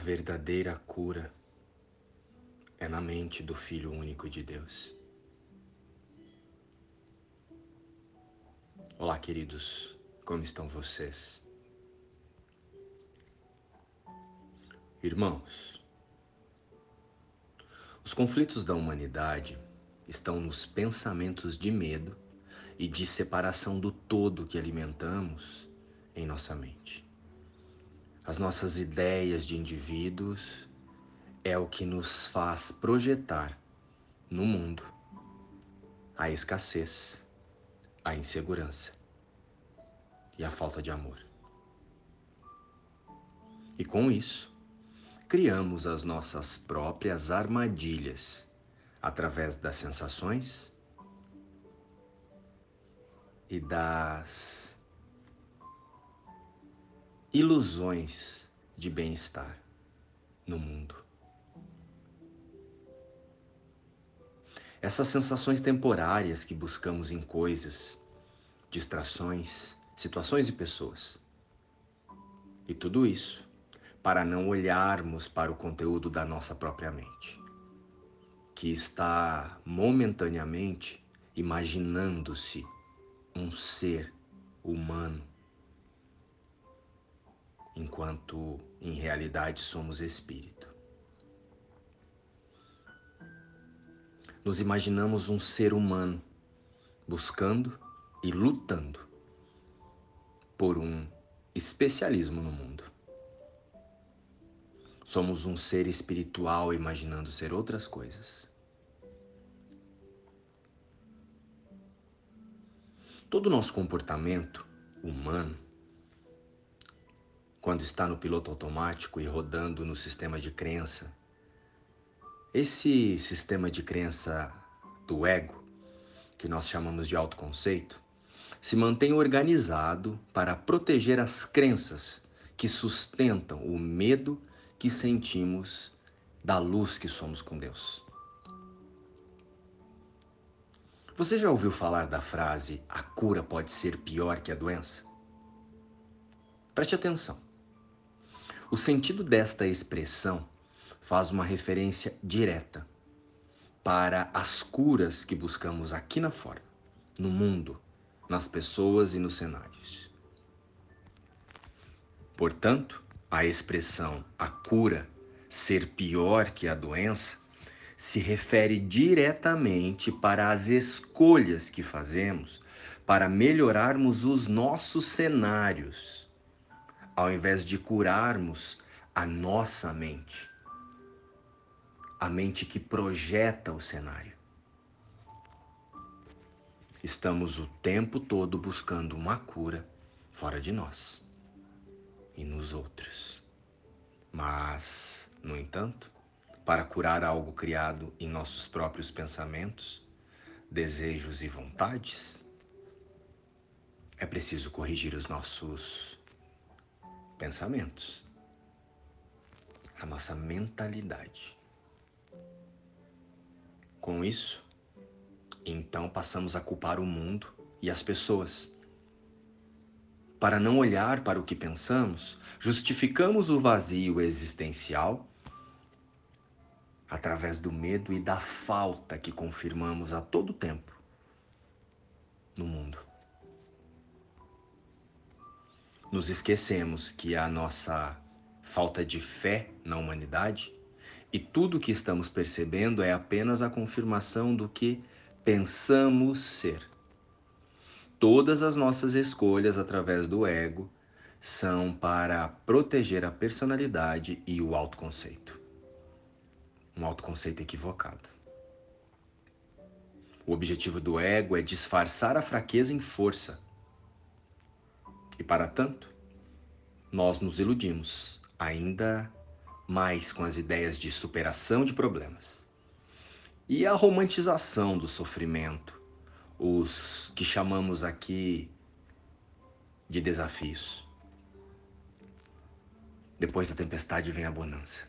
verdadeira cura é na mente do Filho único de Deus. Olá, queridos, como estão vocês? Irmãos, os conflitos da humanidade estão nos pensamentos de medo e de separação do todo que alimentamos em nossa mente. As nossas ideias de indivíduos é o que nos faz projetar no mundo a escassez, a insegurança e a falta de amor. E com isso, criamos as nossas próprias armadilhas através das sensações e das ilusões de bem-estar no mundo. Essas sensações temporárias que buscamos em coisas, distrações, situações e pessoas. E tudo isso para não olharmos para o conteúdo da nossa própria mente, que está momentaneamente imaginando-se um ser humano, enquanto em realidade somos espírito. nos imaginamos um ser humano buscando e lutando por um especialismo no mundo. Somos um ser espiritual imaginando ser outras coisas. Todo o nosso comportamento humano, quando está no piloto automático e rodando no sistema de crença, esse sistema de crença do ego, que nós chamamos de autoconceito, se mantém organizado para proteger as crenças que sustentam o medo que sentimos da luz que somos com Deus. Você já ouviu falar da frase a cura pode ser pior que a doença? Preste atenção. O sentido desta expressão faz uma referência direta para as curas que buscamos aqui na forma, no mundo, nas pessoas e nos cenários. Portanto, a expressão a cura ser pior que a doença se refere diretamente para as escolhas que fazemos para melhorarmos os nossos cenários, ao invés de curarmos a nossa mente a mente que projeta o cenário. Estamos o tempo todo buscando uma cura fora de nós e nos outros. Mas, no entanto, para curar algo criado em nossos próprios pensamentos, desejos e vontades, é preciso corrigir os nossos pensamentos, a nossa mentalidade. Com isso, então passamos a culpar o mundo e as pessoas. Para não olhar para o que pensamos, justificamos o vazio existencial através do medo e da falta que confirmamos a todo tempo no mundo. Nos esquecemos que a nossa falta de fé na humanidade e tudo o que estamos percebendo é apenas a confirmação do que pensamos ser. Todas as nossas escolhas através do ego são para proteger a personalidade e o autoconceito. Um autoconceito equivocado. O objetivo do ego é disfarçar a fraqueza em força. E para tanto, nós nos iludimos, ainda mais com as ideias de superação de problemas. E a romantização do sofrimento, os que chamamos aqui de desafios. Depois da tempestade vem a bonança.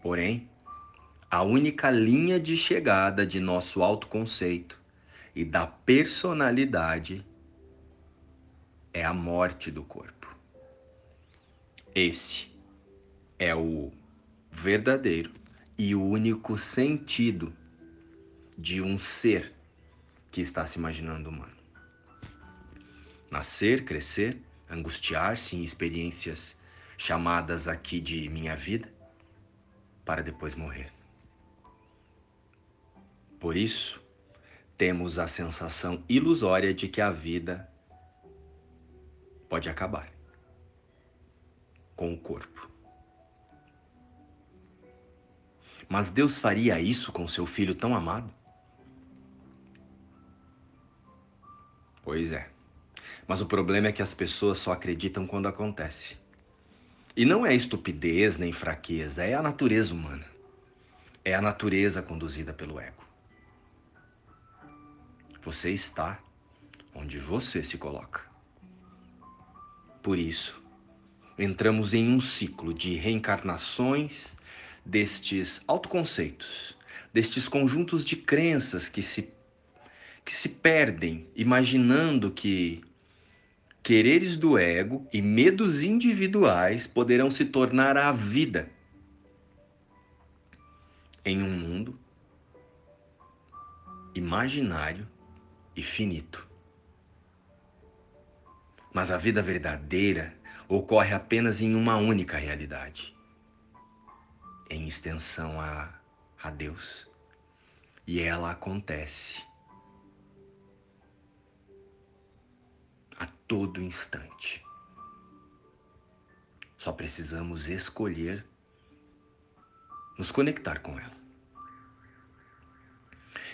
Porém, a única linha de chegada de nosso autoconceito e da personalidade é a morte do corpo. Esse é o verdadeiro e único sentido de um ser que está se imaginando humano. Nascer, crescer, angustiar-se em experiências chamadas aqui de minha vida, para depois morrer. Por isso, temos a sensação ilusória de que a vida pode acabar com o corpo. Mas Deus faria isso com seu filho tão amado? Pois é. Mas o problema é que as pessoas só acreditam quando acontece. E não é estupidez nem fraqueza, é a natureza humana. É a natureza conduzida pelo ego. Você está onde você se coloca. Por isso, entramos em um ciclo de reencarnações destes autoconceitos, destes conjuntos de crenças que se, que se perdem imaginando que quereres do ego e medos individuais poderão se tornar a vida em um mundo imaginário e finito. Mas a vida verdadeira ocorre apenas em uma única realidade em extensão a, a Deus. E ela acontece a todo instante. Só precisamos escolher nos conectar com ela.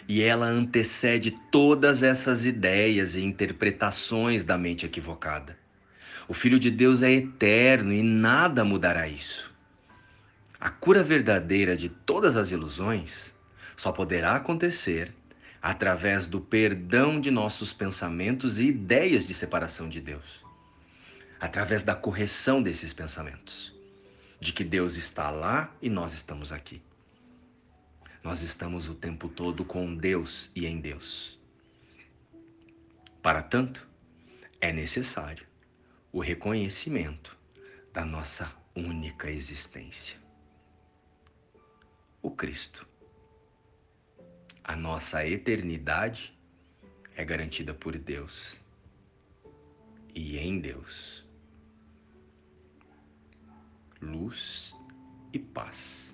E ela antecede todas essas ideias e interpretações da mente equivocada. O Filho de Deus é eterno e nada mudará isso. A cura verdadeira de todas as ilusões só poderá acontecer através do perdão de nossos pensamentos e ideias de separação de Deus. Através da correção desses pensamentos. De que Deus está lá e nós estamos aqui. Nós estamos o tempo todo com Deus e em Deus. Para tanto, é necessário o reconhecimento da nossa única existência o Cristo. A nossa eternidade é garantida por Deus e em Deus. Luz e paz.